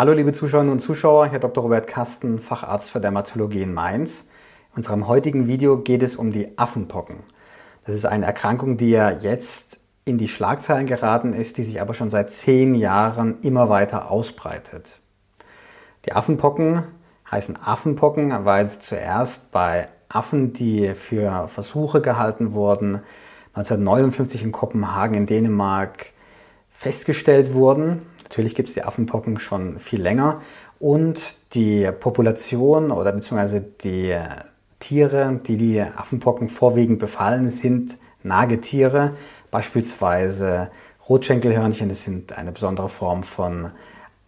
Hallo liebe Zuschauerinnen und Zuschauer, Herr Dr. Robert Kasten, Facharzt für Dermatologie in Mainz. In unserem heutigen Video geht es um die Affenpocken. Das ist eine Erkrankung, die ja jetzt in die Schlagzeilen geraten ist, die sich aber schon seit zehn Jahren immer weiter ausbreitet. Die Affenpocken heißen Affenpocken, weil sie zuerst bei Affen, die für Versuche gehalten wurden, 1959 in Kopenhagen in Dänemark festgestellt wurden. Natürlich gibt es die Affenpocken schon viel länger und die Population oder beziehungsweise die Tiere, die die Affenpocken vorwiegend befallen, sind Nagetiere, beispielsweise Rotschenkelhörnchen, das sind eine besondere Form von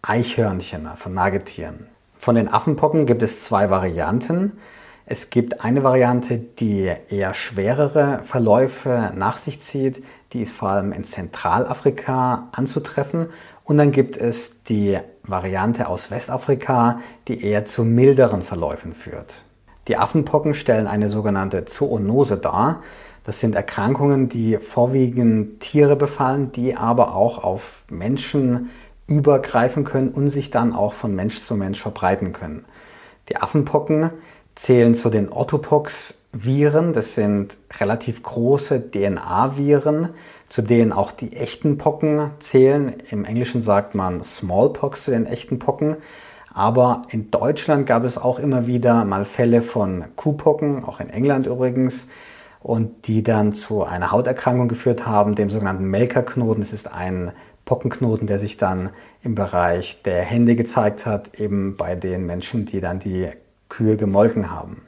Eichhörnchen, von Nagetieren. Von den Affenpocken gibt es zwei Varianten. Es gibt eine Variante, die eher schwerere Verläufe nach sich zieht. Die ist vor allem in Zentralafrika anzutreffen. Und dann gibt es die Variante aus Westafrika, die eher zu milderen Verläufen führt. Die Affenpocken stellen eine sogenannte Zoonose dar. Das sind Erkrankungen, die vorwiegend Tiere befallen, die aber auch auf Menschen übergreifen können und sich dann auch von Mensch zu Mensch verbreiten können. Die Affenpocken zählen zu den Orthopox-Viren. Das sind relativ große DNA-Viren, zu denen auch die echten Pocken zählen. Im Englischen sagt man Smallpox zu den echten Pocken. Aber in Deutschland gab es auch immer wieder mal Fälle von Kuhpocken, auch in England übrigens, und die dann zu einer Hauterkrankung geführt haben, dem sogenannten Melkerknoten. Das ist ein Pockenknoten, der sich dann im Bereich der Hände gezeigt hat, eben bei den Menschen, die dann die Kühe gemolken haben.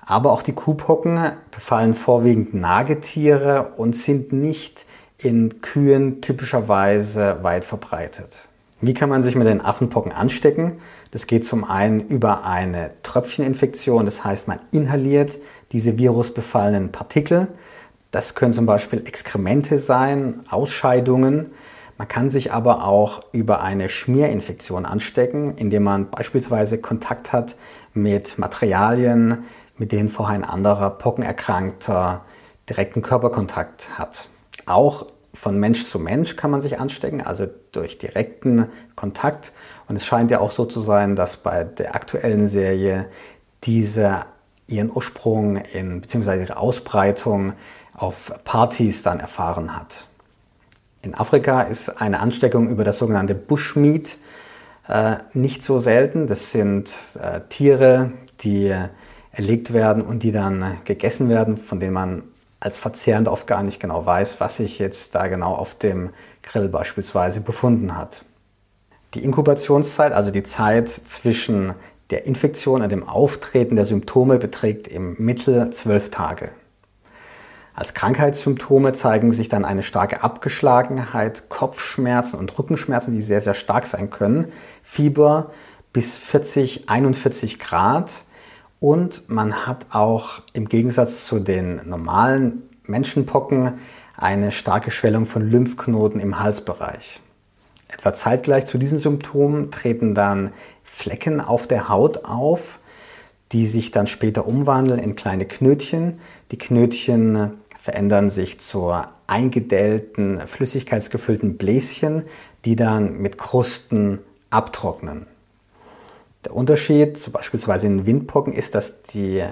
Aber auch die Kuhpocken befallen vorwiegend Nagetiere und sind nicht in Kühen typischerweise weit verbreitet. Wie kann man sich mit den Affenpocken anstecken? Das geht zum einen über eine Tröpfcheninfektion, das heißt man inhaliert diese virusbefallenen Partikel. Das können zum Beispiel Exkremente sein, Ausscheidungen. Man kann sich aber auch über eine Schmierinfektion anstecken, indem man beispielsweise Kontakt hat mit Materialien, mit denen vorher ein anderer Pockenerkrankter direkten Körperkontakt hat. Auch von Mensch zu Mensch kann man sich anstecken, also durch direkten Kontakt. Und es scheint ja auch so zu sein, dass bei der aktuellen Serie diese ihren Ursprung in bzw. ihre Ausbreitung auf Partys dann erfahren hat. In Afrika ist eine Ansteckung über das sogenannte Bushmeat äh, nicht so selten. Das sind äh, Tiere, die erlegt werden und die dann gegessen werden, von denen man als Verzehrend oft gar nicht genau weiß, was sich jetzt da genau auf dem Grill beispielsweise befunden hat. Die Inkubationszeit, also die Zeit zwischen der Infektion und dem Auftreten der Symptome, beträgt im Mittel zwölf Tage. Als Krankheitssymptome zeigen sich dann eine starke Abgeschlagenheit, Kopfschmerzen und Rückenschmerzen, die sehr, sehr stark sein können, Fieber bis 40, 41 Grad, und man hat auch im Gegensatz zu den normalen Menschenpocken eine starke Schwellung von Lymphknoten im Halsbereich. Etwa zeitgleich zu diesen Symptomen treten dann Flecken auf der Haut auf, die sich dann später umwandeln in kleine Knötchen. Die Knötchen verändern sich zu eingedellten, flüssigkeitsgefüllten Bläschen, die dann mit Krusten abtrocknen. Der Unterschied, beispielsweise in Windpocken, ist, dass die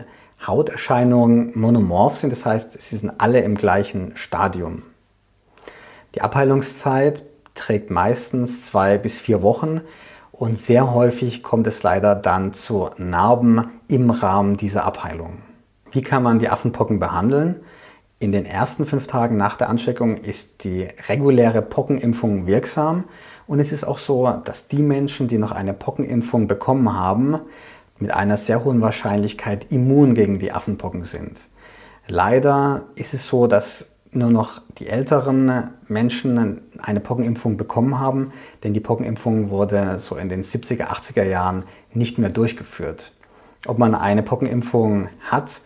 Hauterscheinungen monomorph sind, das heißt, sie sind alle im gleichen Stadium. Die Abheilungszeit trägt meistens zwei bis vier Wochen und sehr häufig kommt es leider dann zu Narben im Rahmen dieser Abheilung. Wie kann man die Affenpocken behandeln? In den ersten fünf Tagen nach der Ansteckung ist die reguläre Pockenimpfung wirksam und es ist auch so, dass die Menschen, die noch eine Pockenimpfung bekommen haben, mit einer sehr hohen Wahrscheinlichkeit immun gegen die Affenpocken sind. Leider ist es so, dass nur noch die älteren Menschen eine Pockenimpfung bekommen haben, denn die Pockenimpfung wurde so in den 70er, 80er Jahren nicht mehr durchgeführt. Ob man eine Pockenimpfung hat,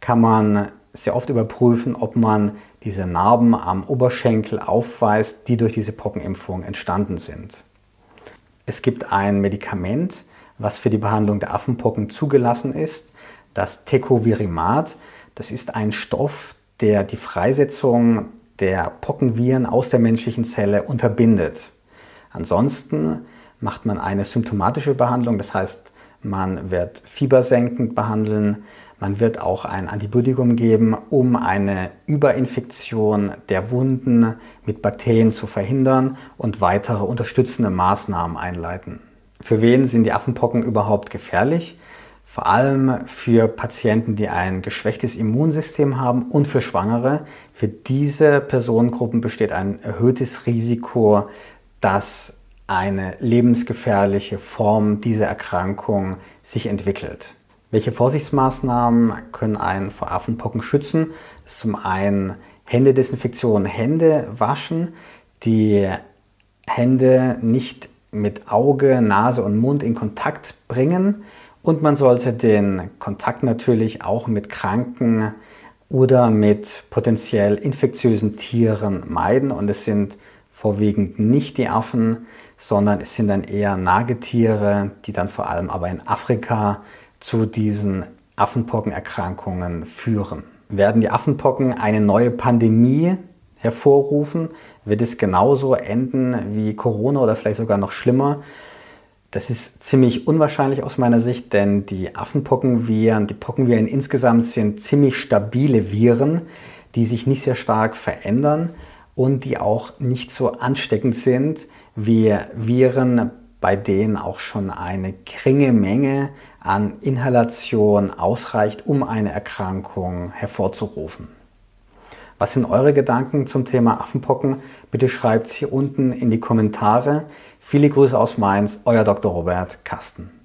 kann man sehr oft überprüfen, ob man diese Narben am Oberschenkel aufweist, die durch diese Pockenimpfung entstanden sind. Es gibt ein Medikament, was für die Behandlung der Affenpocken zugelassen ist, das Tecovirimat. Das ist ein Stoff, der die Freisetzung der Pockenviren aus der menschlichen Zelle unterbindet. Ansonsten macht man eine symptomatische Behandlung, das heißt, man wird fiebersenkend behandeln, man wird auch ein Antibiotikum geben, um eine Überinfektion der Wunden mit Bakterien zu verhindern und weitere unterstützende Maßnahmen einleiten. Für wen sind die Affenpocken überhaupt gefährlich? Vor allem für Patienten, die ein geschwächtes Immunsystem haben und für Schwangere. Für diese Personengruppen besteht ein erhöhtes Risiko, dass eine lebensgefährliche Form dieser Erkrankung sich entwickelt. Welche Vorsichtsmaßnahmen können einen vor Affenpocken schützen? Das ist zum einen Händedesinfektion, Hände waschen, die Hände nicht mit Auge, Nase und Mund in Kontakt bringen und man sollte den Kontakt natürlich auch mit kranken oder mit potenziell infektiösen Tieren meiden und es sind vorwiegend nicht die Affen, sondern es sind dann eher Nagetiere, die dann vor allem aber in Afrika zu diesen Affenpockenerkrankungen führen. Werden die Affenpocken eine neue Pandemie hervorrufen, wird es genauso enden wie Corona oder vielleicht sogar noch schlimmer. Das ist ziemlich unwahrscheinlich aus meiner Sicht, denn die Affenpockenviren, die Pockenviren insgesamt sind ziemlich stabile Viren, die sich nicht sehr stark verändern und die auch nicht so ansteckend sind wie Viren, bei denen auch schon eine geringe Menge an Inhalation ausreicht, um eine Erkrankung hervorzurufen. Was sind eure Gedanken zum Thema Affenpocken? Bitte schreibt es hier unten in die Kommentare. Viele Grüße aus Mainz, euer Dr. Robert Kasten.